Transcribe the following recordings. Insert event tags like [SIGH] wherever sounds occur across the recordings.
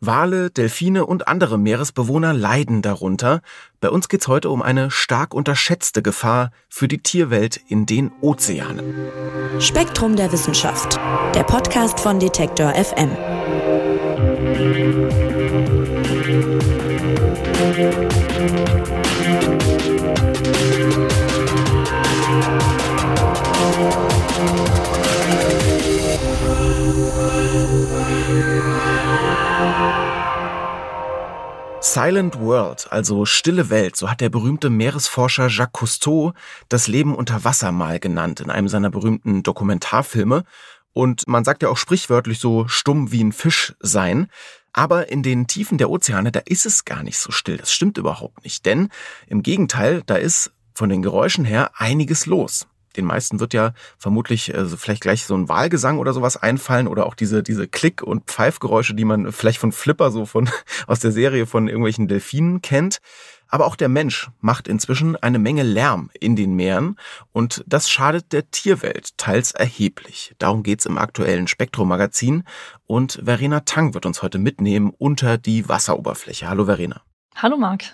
Wale, Delfine und andere Meeresbewohner leiden darunter. Bei uns geht's heute um eine stark unterschätzte Gefahr für die Tierwelt in den Ozeanen. Spektrum der Wissenschaft, der Podcast von Detektor FM. Silent World, also stille Welt, so hat der berühmte Meeresforscher Jacques Cousteau das Leben unter Wasser mal genannt in einem seiner berühmten Dokumentarfilme. Und man sagt ja auch sprichwörtlich so stumm wie ein Fisch sein. Aber in den Tiefen der Ozeane, da ist es gar nicht so still. Das stimmt überhaupt nicht. Denn im Gegenteil, da ist von den Geräuschen her einiges los den meisten wird ja vermutlich also vielleicht gleich so ein Wahlgesang oder sowas einfallen oder auch diese, diese Klick- und Pfeifgeräusche, die man vielleicht von Flipper so von, [LAUGHS] aus der Serie von irgendwelchen Delfinen kennt. Aber auch der Mensch macht inzwischen eine Menge Lärm in den Meeren und das schadet der Tierwelt teils erheblich. Darum geht's im aktuellen Spektrum-Magazin und Verena Tang wird uns heute mitnehmen unter die Wasseroberfläche. Hallo Verena. Hallo Marc.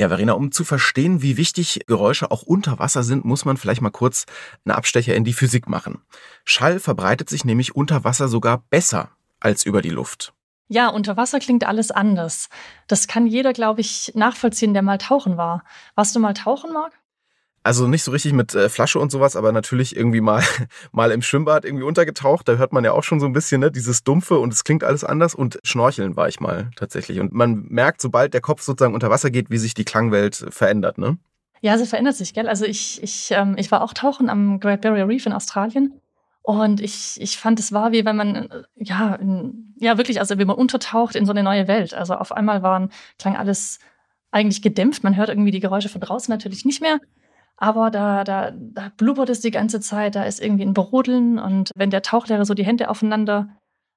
Ja, Verena, um zu verstehen, wie wichtig Geräusche auch unter Wasser sind, muss man vielleicht mal kurz einen Abstecher in die Physik machen. Schall verbreitet sich nämlich unter Wasser sogar besser als über die Luft. Ja, unter Wasser klingt alles anders. Das kann jeder, glaube ich, nachvollziehen, der mal tauchen war. Warst du mal tauchen, Marc? Also nicht so richtig mit äh, Flasche und sowas, aber natürlich irgendwie mal, [LAUGHS] mal im Schwimmbad irgendwie untergetaucht. Da hört man ja auch schon so ein bisschen, ne, dieses Dumpfe und es klingt alles anders. Und Schnorcheln war ich mal tatsächlich. Und man merkt, sobald der Kopf sozusagen unter Wasser geht, wie sich die Klangwelt verändert, ne? Ja, sie verändert sich, gell? Also ich, ich, ähm, ich war auch tauchen am Great Barrier Reef in Australien. Und ich, ich fand, es war wie wenn man, äh, ja, in, ja, wirklich, also wie man untertaucht in so eine neue Welt. Also auf einmal waren, klang alles eigentlich gedämpft. Man hört irgendwie die Geräusche von draußen natürlich nicht mehr. Aber da, da, da blubbert es die ganze Zeit, da ist irgendwie ein Brodeln und wenn der Tauchlehrer so die Hände aufeinander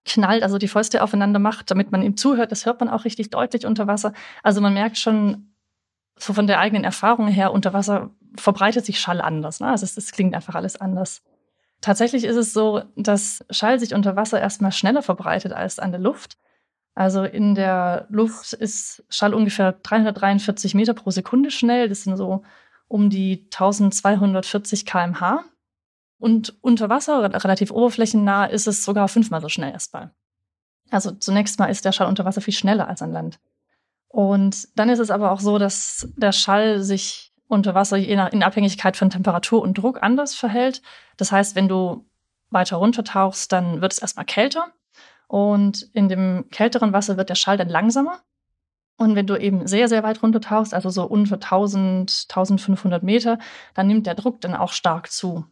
knallt, also die Fäuste aufeinander macht, damit man ihm zuhört, das hört man auch richtig deutlich unter Wasser. Also man merkt schon, so von der eigenen Erfahrung her, unter Wasser verbreitet sich Schall anders. Ne? Also es, es klingt einfach alles anders. Tatsächlich ist es so, dass Schall sich unter Wasser erstmal schneller verbreitet als an der Luft. Also in der Luft ist Schall ungefähr 343 Meter pro Sekunde schnell. Das sind so um die 1240 km/h. Und unter Wasser, relativ oberflächennah, ist es sogar fünfmal so schnell erstmal. Also zunächst mal ist der Schall unter Wasser viel schneller als an Land. Und dann ist es aber auch so, dass der Schall sich unter Wasser in Abhängigkeit von Temperatur und Druck anders verhält. Das heißt, wenn du weiter runtertauchst, dann wird es erstmal kälter. Und in dem kälteren Wasser wird der Schall dann langsamer. Und wenn du eben sehr, sehr weit runter tauchst, also so unter 1000, 1500 Meter, dann nimmt der Druck dann auch stark zu.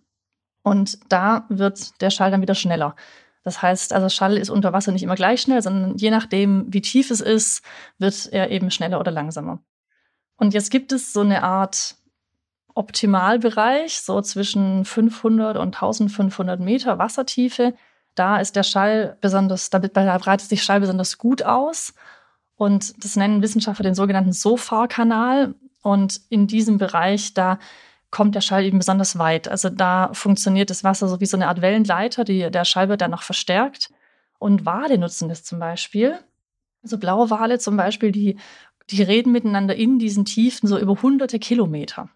Und da wird der Schall dann wieder schneller. Das heißt, also Schall ist unter Wasser nicht immer gleich schnell, sondern je nachdem, wie tief es ist, wird er eben schneller oder langsamer. Und jetzt gibt es so eine Art Optimalbereich, so zwischen 500 und 1500 Meter Wassertiefe. Da ist der Schall besonders, da breitet sich Schall besonders gut aus. Und das nennen Wissenschaftler den sogenannten SOFAR-Kanal. Und in diesem Bereich, da kommt der Schall eben besonders weit. Also da funktioniert das Wasser so wie so eine Art Wellenleiter. Die, der Schall wird dann noch verstärkt. Und Wale nutzen das zum Beispiel. Also blaue Wale zum Beispiel, die, die reden miteinander in diesen Tiefen so über hunderte Kilometer.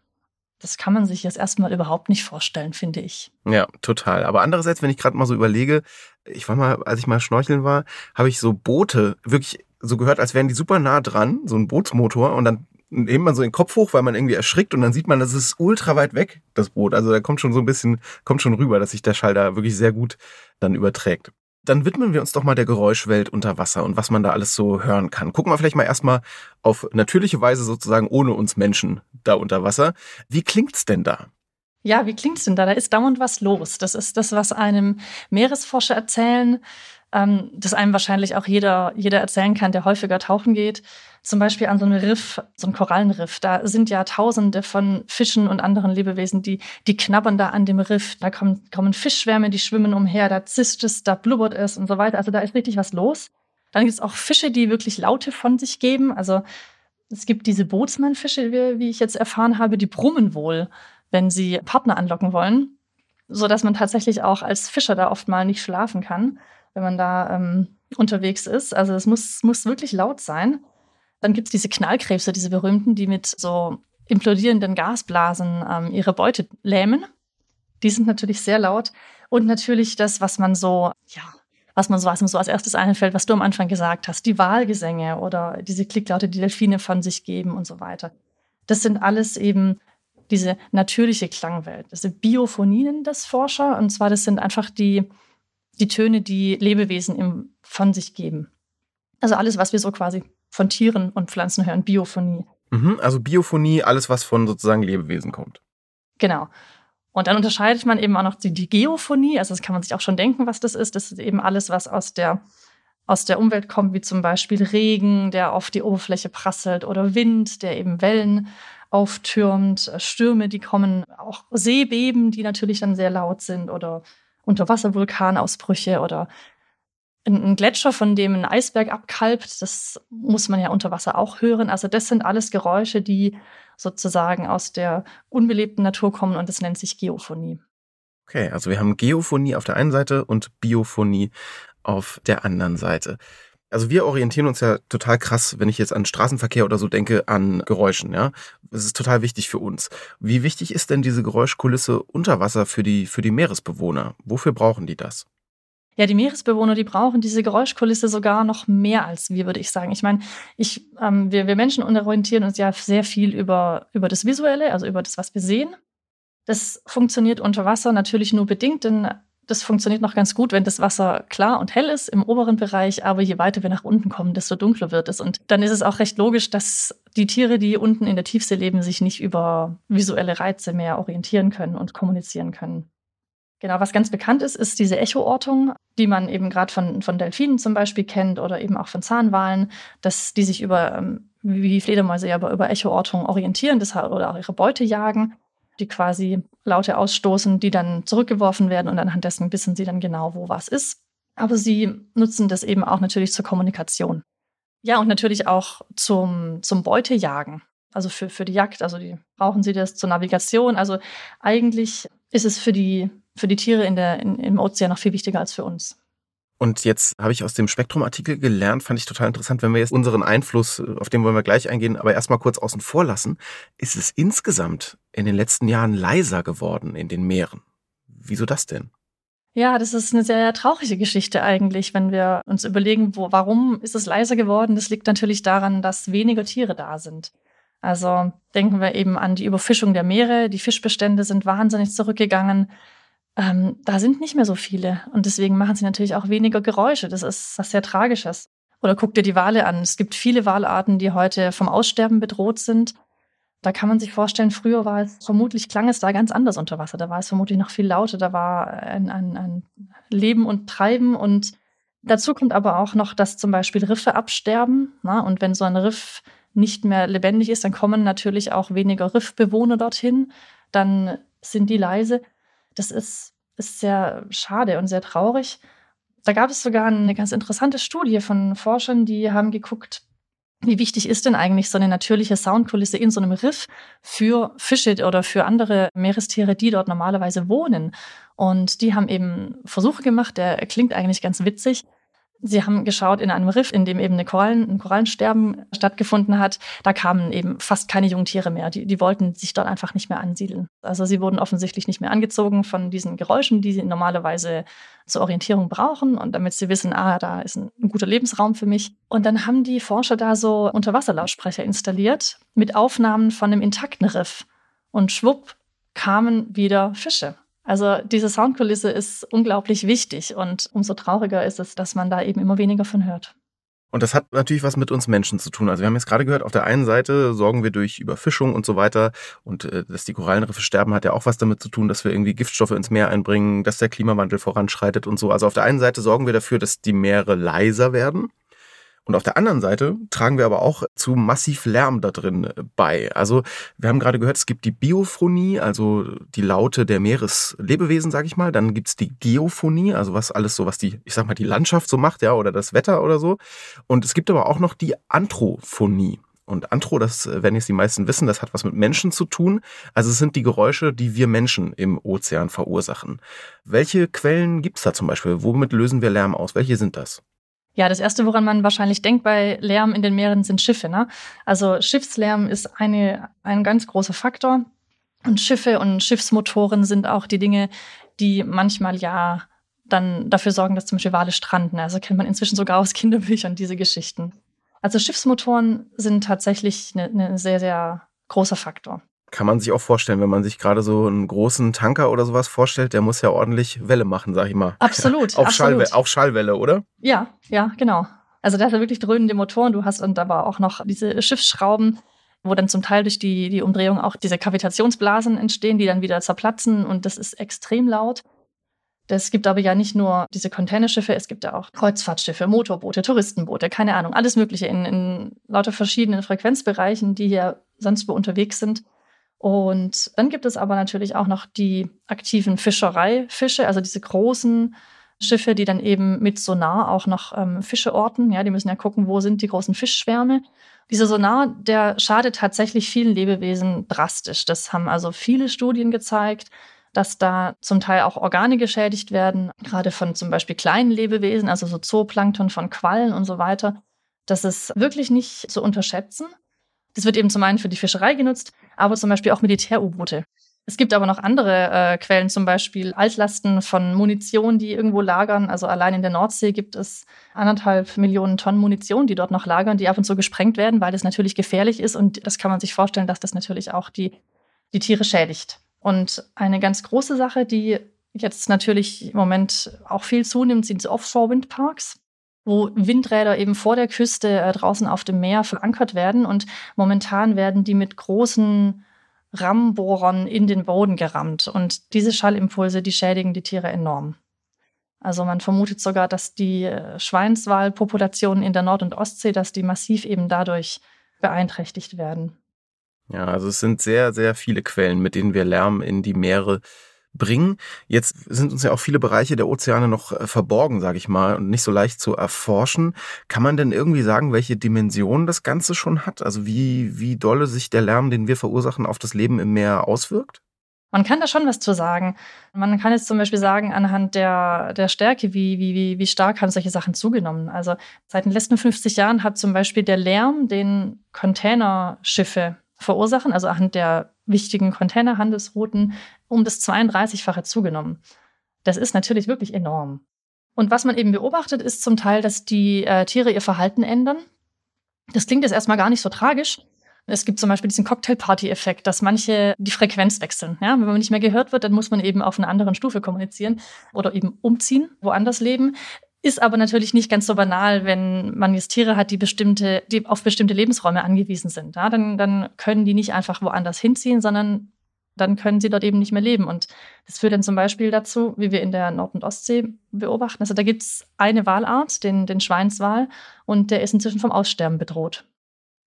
Das kann man sich jetzt erstmal überhaupt nicht vorstellen, finde ich. Ja, total. Aber andererseits, wenn ich gerade mal so überlege, ich war mal, als ich mal schnorcheln war, habe ich so Boote wirklich so gehört, als wären die super nah dran, so ein Bootsmotor und dann hebt man so den Kopf hoch, weil man irgendwie erschrickt und dann sieht man, das ist ultra weit weg, das Boot. Also da kommt schon so ein bisschen, kommt schon rüber, dass sich der Schall da wirklich sehr gut dann überträgt. Dann widmen wir uns doch mal der Geräuschwelt unter Wasser und was man da alles so hören kann. Gucken wir vielleicht mal erstmal auf natürliche Weise sozusagen ohne uns Menschen da unter Wasser. Wie klingt's denn da? Ja, wie klingt's denn da? Da ist dauernd was los. Das ist das, was einem Meeresforscher erzählen ähm, das einem wahrscheinlich auch jeder, jeder erzählen kann, der häufiger tauchen geht. Zum Beispiel an so einem Riff, so einem Korallenriff. Da sind ja Tausende von Fischen und anderen Lebewesen, die, die knabbern da an dem Riff. Da kommen, kommen Fischschwärme, die schwimmen umher, da zischt es, da blubbert es und so weiter. Also da ist richtig was los. Dann gibt es auch Fische, die wirklich Laute von sich geben. Also es gibt diese Bootsmannfische, wie, ich jetzt erfahren habe, die brummen wohl, wenn sie Partner anlocken wollen, so dass man tatsächlich auch als Fischer da oft mal nicht schlafen kann wenn man da ähm, unterwegs ist. Also es muss, muss wirklich laut sein. Dann gibt es diese Knallkrebse, diese berühmten, die mit so implodierenden Gasblasen ähm, ihre Beute lähmen. Die sind natürlich sehr laut. Und natürlich das, was man so, ja, was man so, was so als erstes einfällt, was du am Anfang gesagt hast, die Wahlgesänge oder diese Klicklaute, die Delfine von sich geben und so weiter. Das sind alles eben diese natürliche Klangwelt. Das sind Biophonien des Forscher. Und zwar, das sind einfach die, die Töne, die Lebewesen im, von sich geben. Also alles, was wir so quasi von Tieren und Pflanzen hören, Biophonie. Mhm, also Biophonie, alles, was von sozusagen Lebewesen kommt. Genau. Und dann unterscheidet man eben auch noch die, die Geophonie, also das kann man sich auch schon denken, was das ist. Das ist eben alles, was aus der, aus der Umwelt kommt, wie zum Beispiel Regen, der auf die Oberfläche prasselt, oder Wind, der eben Wellen auftürmt, Stürme, die kommen, auch Seebeben, die natürlich dann sehr laut sind, oder Unterwasservulkanausbrüche oder ein Gletscher, von dem ein Eisberg abkalbt, das muss man ja unter Wasser auch hören. Also das sind alles Geräusche, die sozusagen aus der unbelebten Natur kommen und das nennt sich Geophonie. Okay, also wir haben Geophonie auf der einen Seite und Biophonie auf der anderen Seite. Also wir orientieren uns ja total krass, wenn ich jetzt an Straßenverkehr oder so denke, an Geräuschen, ja. Das ist total wichtig für uns. Wie wichtig ist denn diese Geräuschkulisse unter Wasser für die, für die Meeresbewohner? Wofür brauchen die das? Ja, die Meeresbewohner, die brauchen diese Geräuschkulisse sogar noch mehr als wir, würde ich sagen. Ich meine, ich, ähm, wir, wir Menschen orientieren uns ja sehr viel über, über das Visuelle, also über das, was wir sehen. Das funktioniert unter Wasser natürlich nur bedingt, denn das funktioniert noch ganz gut, wenn das Wasser klar und hell ist im oberen Bereich, aber je weiter wir nach unten kommen, desto dunkler wird es. Und dann ist es auch recht logisch, dass die Tiere, die unten in der Tiefsee leben, sich nicht über visuelle Reize mehr orientieren können und kommunizieren können. Genau, was ganz bekannt ist, ist diese Echoortung, die man eben gerade von, von Delfinen zum Beispiel kennt oder eben auch von Zahnwalen, dass die sich über, ähm, wie Fledermäuse ja über Echoortung orientieren das, oder auch ihre Beute jagen, die quasi Laute ausstoßen, die dann zurückgeworfen werden und anhand dessen wissen sie dann genau, wo was ist. Aber sie nutzen das eben auch natürlich zur Kommunikation. Ja, und natürlich auch zum, zum Beutejagen. Also für, für die Jagd, also die brauchen sie das zur Navigation. Also eigentlich ist es für die für die Tiere in der, in, im Ozean noch viel wichtiger als für uns. Und jetzt habe ich aus dem Spektrum-Artikel gelernt, fand ich total interessant, wenn wir jetzt unseren Einfluss, auf den wollen wir gleich eingehen, aber erstmal kurz außen vor lassen, ist es insgesamt in den letzten Jahren leiser geworden in den Meeren. Wieso das denn? Ja, das ist eine sehr traurige Geschichte eigentlich, wenn wir uns überlegen, wo, warum ist es leiser geworden. Das liegt natürlich daran, dass weniger Tiere da sind. Also denken wir eben an die Überfischung der Meere. Die Fischbestände sind wahnsinnig zurückgegangen ähm, da sind nicht mehr so viele. Und deswegen machen sie natürlich auch weniger Geräusche. Das ist was sehr Tragisches. Oder guck dir die Wale an. Es gibt viele Walarten, die heute vom Aussterben bedroht sind. Da kann man sich vorstellen, früher war es, vermutlich klang es da ganz anders unter Wasser. Da war es vermutlich noch viel lauter. Da war ein, ein, ein Leben und Treiben. Und dazu kommt aber auch noch, dass zum Beispiel Riffe absterben. Na? Und wenn so ein Riff nicht mehr lebendig ist, dann kommen natürlich auch weniger Riffbewohner dorthin. Dann sind die leise. Das ist, ist sehr schade und sehr traurig. Da gab es sogar eine ganz interessante Studie von Forschern, die haben geguckt, wie wichtig ist denn eigentlich so eine natürliche Soundkulisse in so einem Riff für Fische oder für andere Meerestiere, die dort normalerweise wohnen? Und die haben eben Versuche gemacht, der klingt eigentlich ganz witzig. Sie haben geschaut in einem Riff, in dem eben Korallen, ein Korallensterben stattgefunden hat. Da kamen eben fast keine Jungtiere mehr. Die, die wollten sich dort einfach nicht mehr ansiedeln. Also sie wurden offensichtlich nicht mehr angezogen von diesen Geräuschen, die sie normalerweise zur Orientierung brauchen und damit sie wissen, ah, da ist ein, ein guter Lebensraum für mich. Und dann haben die Forscher da so Unterwasserlautsprecher installiert mit Aufnahmen von einem intakten Riff. Und schwupp kamen wieder Fische. Also diese Soundkulisse ist unglaublich wichtig und umso trauriger ist es, dass man da eben immer weniger von hört. Und das hat natürlich was mit uns Menschen zu tun. Also wir haben jetzt gerade gehört, auf der einen Seite sorgen wir durch Überfischung und so weiter und äh, dass die Korallenriffe sterben, hat ja auch was damit zu tun, dass wir irgendwie Giftstoffe ins Meer einbringen, dass der Klimawandel voranschreitet und so. Also auf der einen Seite sorgen wir dafür, dass die Meere leiser werden. Und auf der anderen Seite tragen wir aber auch zu massiv Lärm da drin äh, bei. Also wir haben gerade gehört, es gibt die Biophonie, also die Laute der Meereslebewesen, sage ich mal. Dann gibt's die Geophonie, also was alles so, was die, ich sag mal, die Landschaft so macht, ja, oder das Wetter oder so. Und es gibt aber auch noch die Anthrophonie. Und Anthro, das äh, werden jetzt die meisten wissen, das hat was mit Menschen zu tun. Also es sind die Geräusche, die wir Menschen im Ozean verursachen. Welche Quellen gibt's da zum Beispiel? Womit lösen wir Lärm aus? Welche sind das? Ja, das erste, woran man wahrscheinlich denkt bei Lärm in den Meeren, sind Schiffe. Ne? Also Schiffslärm ist eine, ein ganz großer Faktor. Und Schiffe und Schiffsmotoren sind auch die Dinge, die manchmal ja dann dafür sorgen, dass zum Beispiel Wale stranden. Also kennt man inzwischen sogar aus Kinderbüchern diese Geschichten. Also Schiffsmotoren sind tatsächlich ein ne, ne sehr, sehr großer Faktor. Kann man sich auch vorstellen, wenn man sich gerade so einen großen Tanker oder sowas vorstellt, der muss ja ordentlich Welle machen, sag ich mal. Absolut. [LAUGHS] auf, absolut. Schallwelle, auf Schallwelle, oder? Ja, ja, genau. Also der hat wirklich dröhnende Motoren. Du hast und aber auch noch diese Schiffsschrauben, wo dann zum Teil durch die, die Umdrehung auch diese Kavitationsblasen entstehen, die dann wieder zerplatzen und das ist extrem laut. Es gibt aber ja nicht nur diese Containerschiffe, es gibt ja auch Kreuzfahrtschiffe, Motorboote, Touristenboote, keine Ahnung, alles Mögliche in, in lauter verschiedenen Frequenzbereichen, die hier sonst wo unterwegs sind. Und dann gibt es aber natürlich auch noch die aktiven Fischereifische, also diese großen Schiffe, die dann eben mit Sonar auch noch ähm, Fische orten. Ja, die müssen ja gucken, wo sind die großen Fischschwärme. Dieser Sonar, der schadet tatsächlich vielen Lebewesen drastisch. Das haben also viele Studien gezeigt dass da zum Teil auch Organe geschädigt werden, gerade von zum Beispiel kleinen Lebewesen, also so Zooplankton von Quallen und so weiter. Das ist wirklich nicht zu unterschätzen. Das wird eben zum einen für die Fischerei genutzt, aber zum Beispiel auch Militär-U-Boote. Es gibt aber noch andere äh, Quellen, zum Beispiel Altlasten von Munition, die irgendwo lagern. Also allein in der Nordsee gibt es anderthalb Millionen Tonnen Munition, die dort noch lagern, die ab und zu gesprengt werden, weil das natürlich gefährlich ist. Und das kann man sich vorstellen, dass das natürlich auch die, die Tiere schädigt. Und eine ganz große Sache, die jetzt natürlich im Moment auch viel zunimmt, sind Offshore-Windparks, wo Windräder eben vor der Küste äh, draußen auf dem Meer verankert werden. Und momentan werden die mit großen Rammbohrern in den Boden gerammt. Und diese Schallimpulse, die schädigen die Tiere enorm. Also man vermutet sogar, dass die äh, Schweinswalpopulationen in der Nord- und Ostsee, dass die massiv eben dadurch beeinträchtigt werden. Ja, also es sind sehr, sehr viele Quellen, mit denen wir Lärm in die Meere bringen. Jetzt sind uns ja auch viele Bereiche der Ozeane noch äh, verborgen, sage ich mal, und nicht so leicht zu erforschen. Kann man denn irgendwie sagen, welche Dimension das Ganze schon hat? Also wie, wie dolle sich der Lärm, den wir verursachen, auf das Leben im Meer auswirkt? Man kann da schon was zu sagen. Man kann jetzt zum Beispiel sagen, anhand der, der Stärke, wie, wie, wie stark haben solche Sachen zugenommen. Also seit den letzten 50 Jahren hat zum Beispiel der Lärm, den Containerschiffe verursachen, also anhand der wichtigen Containerhandelsrouten, um das 32-fache zugenommen. Das ist natürlich wirklich enorm. Und was man eben beobachtet, ist zum Teil, dass die äh, Tiere ihr Verhalten ändern. Das klingt jetzt erstmal gar nicht so tragisch. Es gibt zum Beispiel diesen Cocktailparty-Effekt, dass manche die Frequenz wechseln. Ja, wenn man nicht mehr gehört wird, dann muss man eben auf einer anderen Stufe kommunizieren oder eben umziehen, woanders leben. Ist aber natürlich nicht ganz so banal, wenn man jetzt Tiere hat, die bestimmte, die auf bestimmte Lebensräume angewiesen sind. Ja, dann, dann können die nicht einfach woanders hinziehen, sondern dann können sie dort eben nicht mehr leben. Und das führt dann zum Beispiel dazu, wie wir in der Nord- und Ostsee beobachten. Also da gibt es eine Walart, den, den Schweinswal, und der ist inzwischen vom Aussterben bedroht.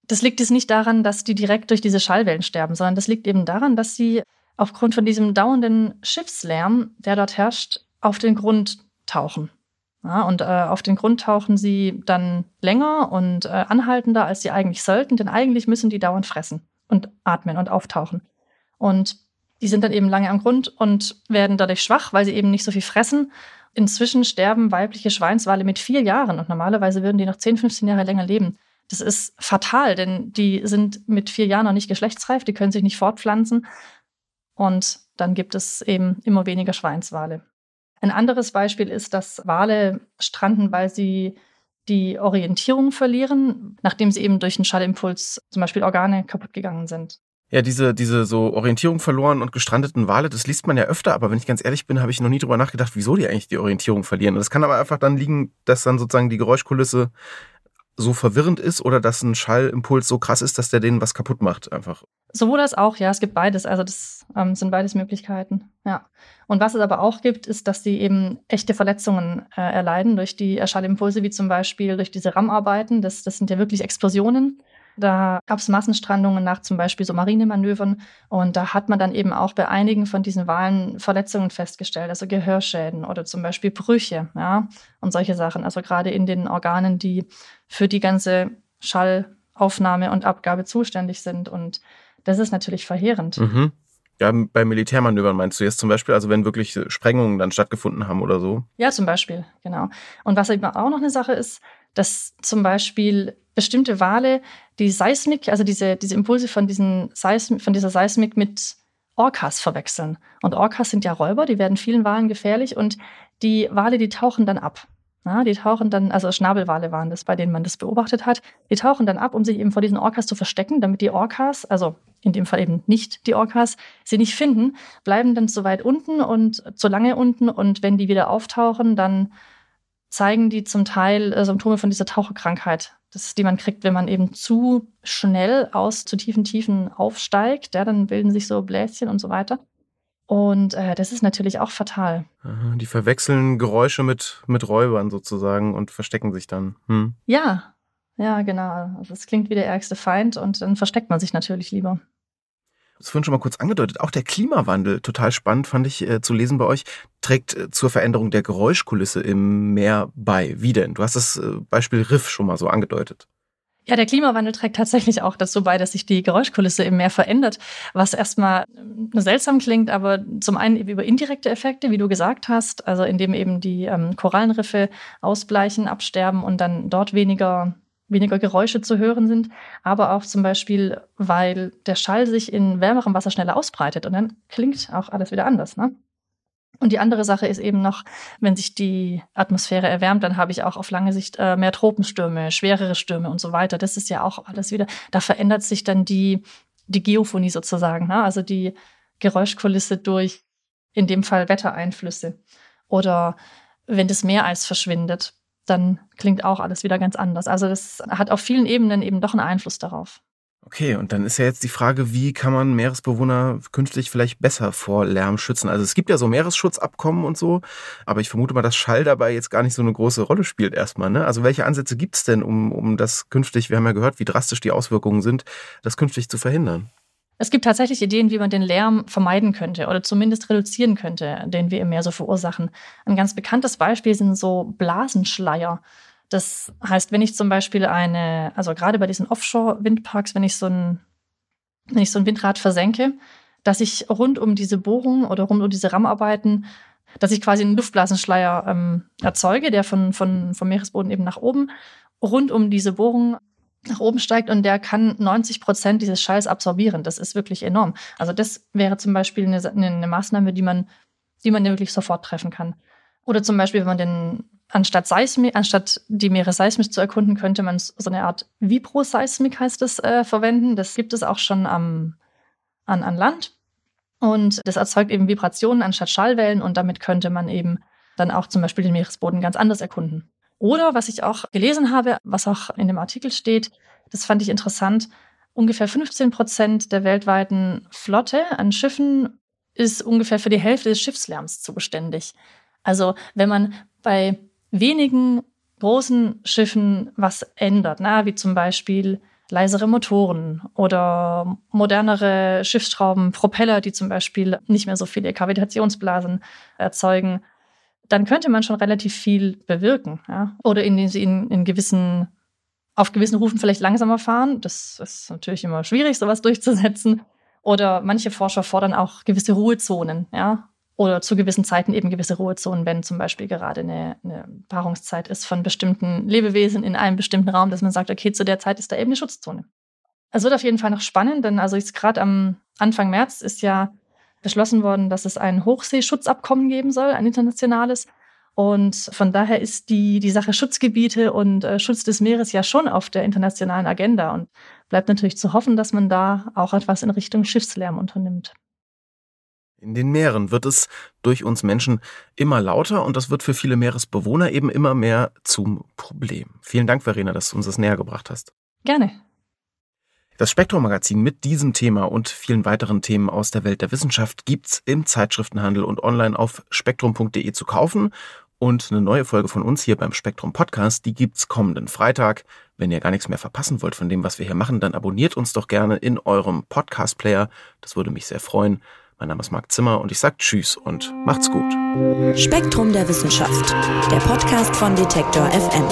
Das liegt jetzt nicht daran, dass die direkt durch diese Schallwellen sterben, sondern das liegt eben daran, dass sie aufgrund von diesem dauernden Schiffslärm, der dort herrscht, auf den Grund tauchen. Ja, und äh, auf den Grund tauchen sie dann länger und äh, anhaltender, als sie eigentlich sollten, denn eigentlich müssen die dauernd fressen und atmen und auftauchen. Und die sind dann eben lange am Grund und werden dadurch schwach, weil sie eben nicht so viel fressen. Inzwischen sterben weibliche Schweinswale mit vier Jahren und normalerweise würden die noch 10, 15 Jahre länger leben. Das ist fatal, denn die sind mit vier Jahren noch nicht geschlechtsreif, die können sich nicht fortpflanzen. Und dann gibt es eben immer weniger Schweinswale. Ein anderes Beispiel ist, dass Wale stranden, weil sie die Orientierung verlieren, nachdem sie eben durch einen Schallimpuls zum Beispiel Organe kaputt gegangen sind. Ja, diese, diese so Orientierung verloren und gestrandeten Wale, das liest man ja öfter, aber wenn ich ganz ehrlich bin, habe ich noch nie drüber nachgedacht, wieso die eigentlich die Orientierung verlieren. Das kann aber einfach dann liegen, dass dann sozusagen die Geräuschkulisse so verwirrend ist oder dass ein Schallimpuls so krass ist, dass der denen was kaputt macht, einfach. Sowohl das auch, ja, es gibt beides. Also das ähm, sind beides Möglichkeiten, ja. Und was es aber auch gibt, ist, dass sie eben echte Verletzungen äh, erleiden durch die Schallimpulse, wie zum Beispiel durch diese RAM-Arbeiten. Das, das sind ja wirklich Explosionen. Da gab es Massenstrandungen nach zum Beispiel so Marinemanövern. Und da hat man dann eben auch bei einigen von diesen Wahlen Verletzungen festgestellt, also Gehörschäden oder zum Beispiel Brüche, ja, und solche Sachen. Also gerade in den Organen, die für die ganze Schallaufnahme und Abgabe zuständig sind. Und das ist natürlich verheerend. Mhm. Ja, bei Militärmanövern meinst du jetzt zum Beispiel, also wenn wirklich Sprengungen dann stattgefunden haben oder so? Ja, zum Beispiel, genau. Und was eben auch noch eine Sache ist, dass zum Beispiel bestimmte Wale die Seismik, also diese, diese Impulse von, diesen Seism von dieser Seismik mit Orcas verwechseln. Und Orcas sind ja Räuber, die werden vielen Walen gefährlich und die Wale, die tauchen dann ab. Ja, die tauchen dann, also Schnabelwale waren das, bei denen man das beobachtet hat. Die tauchen dann ab, um sich eben vor diesen Orcas zu verstecken, damit die Orcas, also in dem Fall eben nicht die Orcas, sie nicht finden, bleiben dann zu weit unten und zu lange unten. Und wenn die wieder auftauchen, dann zeigen die zum Teil äh, Symptome von dieser Taucherkrankheit, das, die man kriegt, wenn man eben zu schnell aus zu tiefen Tiefen aufsteigt. Ja, dann bilden sich so Bläschen und so weiter. Und äh, das ist natürlich auch fatal. Die verwechseln Geräusche mit, mit Räubern sozusagen und verstecken sich dann. Hm. Ja, ja, genau. Also es klingt wie der ärgste Feind und dann versteckt man sich natürlich lieber. Das vorhin schon mal kurz angedeutet. Auch der Klimawandel, total spannend fand ich äh, zu lesen bei euch, trägt äh, zur Veränderung der Geräuschkulisse im Meer bei. Wie denn? Du hast das äh, Beispiel Riff schon mal so angedeutet. Ja, der Klimawandel trägt tatsächlich auch dazu bei, dass sich die Geräuschkulisse im Meer verändert, was erstmal äh, seltsam klingt, aber zum einen über indirekte Effekte, wie du gesagt hast, also indem eben die ähm, Korallenriffe ausbleichen, absterben und dann dort weniger weniger Geräusche zu hören sind, aber auch zum Beispiel, weil der Schall sich in wärmerem Wasser schneller ausbreitet und dann klingt auch alles wieder anders. Ne? Und die andere Sache ist eben noch, wenn sich die Atmosphäre erwärmt, dann habe ich auch auf lange Sicht äh, mehr Tropenstürme, schwerere Stürme und so weiter. Das ist ja auch alles wieder, da verändert sich dann die, die Geophonie sozusagen, ne? also die Geräuschkulisse durch in dem Fall Wettereinflüsse. Oder wenn das Meereis verschwindet, dann klingt auch alles wieder ganz anders. Also das hat auf vielen Ebenen eben doch einen Einfluss darauf. Okay, und dann ist ja jetzt die Frage, wie kann man Meeresbewohner künftig vielleicht besser vor Lärm schützen? Also es gibt ja so Meeresschutzabkommen und so, aber ich vermute mal, dass Schall dabei jetzt gar nicht so eine große Rolle spielt erstmal. Ne? Also welche Ansätze gibt es denn, um, um das künftig, wir haben ja gehört, wie drastisch die Auswirkungen sind, das künftig zu verhindern? Es gibt tatsächlich Ideen, wie man den Lärm vermeiden könnte oder zumindest reduzieren könnte, den wir im Meer so verursachen. Ein ganz bekanntes Beispiel sind so Blasenschleier. Das heißt, wenn ich zum Beispiel eine, also gerade bei diesen Offshore-Windparks, wenn ich so ein, wenn ich so ein Windrad versenke, dass ich rund um diese Bohrung oder rund um diese Rammarbeiten, dass ich quasi einen Luftblasenschleier ähm, erzeuge, der von, von, vom Meeresboden eben nach oben rund um diese Bohrung nach oben steigt und der kann 90 Prozent dieses Schalls absorbieren. Das ist wirklich enorm. Also das wäre zum Beispiel eine, eine Maßnahme, die man, die man wirklich sofort treffen kann. Oder zum Beispiel, wenn man den anstatt Seismik, anstatt die Meere seismisch zu erkunden, könnte man so eine Art Vibroseismik heißt es äh, verwenden. Das gibt es auch schon am, an, an Land. Und das erzeugt eben Vibrationen anstatt Schallwellen und damit könnte man eben dann auch zum Beispiel den Meeresboden ganz anders erkunden. Oder was ich auch gelesen habe, was auch in dem Artikel steht, das fand ich interessant, ungefähr 15 Prozent der weltweiten Flotte an Schiffen ist ungefähr für die Hälfte des Schiffslärms zuständig. Also wenn man bei wenigen großen Schiffen was ändert, na, wie zum Beispiel leisere Motoren oder modernere Schiffsschrauben, Propeller, die zum Beispiel nicht mehr so viele Kavitationsblasen erzeugen, dann könnte man schon relativ viel bewirken. Ja? Oder indem sie in, in gewissen, auf gewissen Rufen vielleicht langsamer fahren. Das ist natürlich immer schwierig, sowas durchzusetzen. Oder manche Forscher fordern auch gewisse Ruhezonen, ja, oder zu gewissen Zeiten eben gewisse Ruhezonen, wenn zum Beispiel gerade eine, eine Paarungszeit ist von bestimmten Lebewesen in einem bestimmten Raum, dass man sagt, okay, zu der Zeit ist da eben eine Schutzzone. Es wird auf jeden Fall noch spannend, denn also jetzt gerade am Anfang März ist ja beschlossen worden, dass es ein Hochseeschutzabkommen geben soll, ein internationales. Und von daher ist die, die Sache Schutzgebiete und äh, Schutz des Meeres ja schon auf der internationalen Agenda und bleibt natürlich zu hoffen, dass man da auch etwas in Richtung Schiffslärm unternimmt. In den Meeren wird es durch uns Menschen immer lauter und das wird für viele Meeresbewohner eben immer mehr zum Problem. Vielen Dank, Verena, dass du uns das näher gebracht hast. Gerne. Das Spektrum-Magazin mit diesem Thema und vielen weiteren Themen aus der Welt der Wissenschaft gibt's im Zeitschriftenhandel und online auf spektrum.de zu kaufen. Und eine neue Folge von uns hier beim Spektrum Podcast, die gibt's kommenden Freitag. Wenn ihr gar nichts mehr verpassen wollt von dem, was wir hier machen, dann abonniert uns doch gerne in eurem Podcast-Player. Das würde mich sehr freuen. Mein Name ist Marc Zimmer und ich sage Tschüss und macht's gut. Spektrum der Wissenschaft, der Podcast von Detektor FM.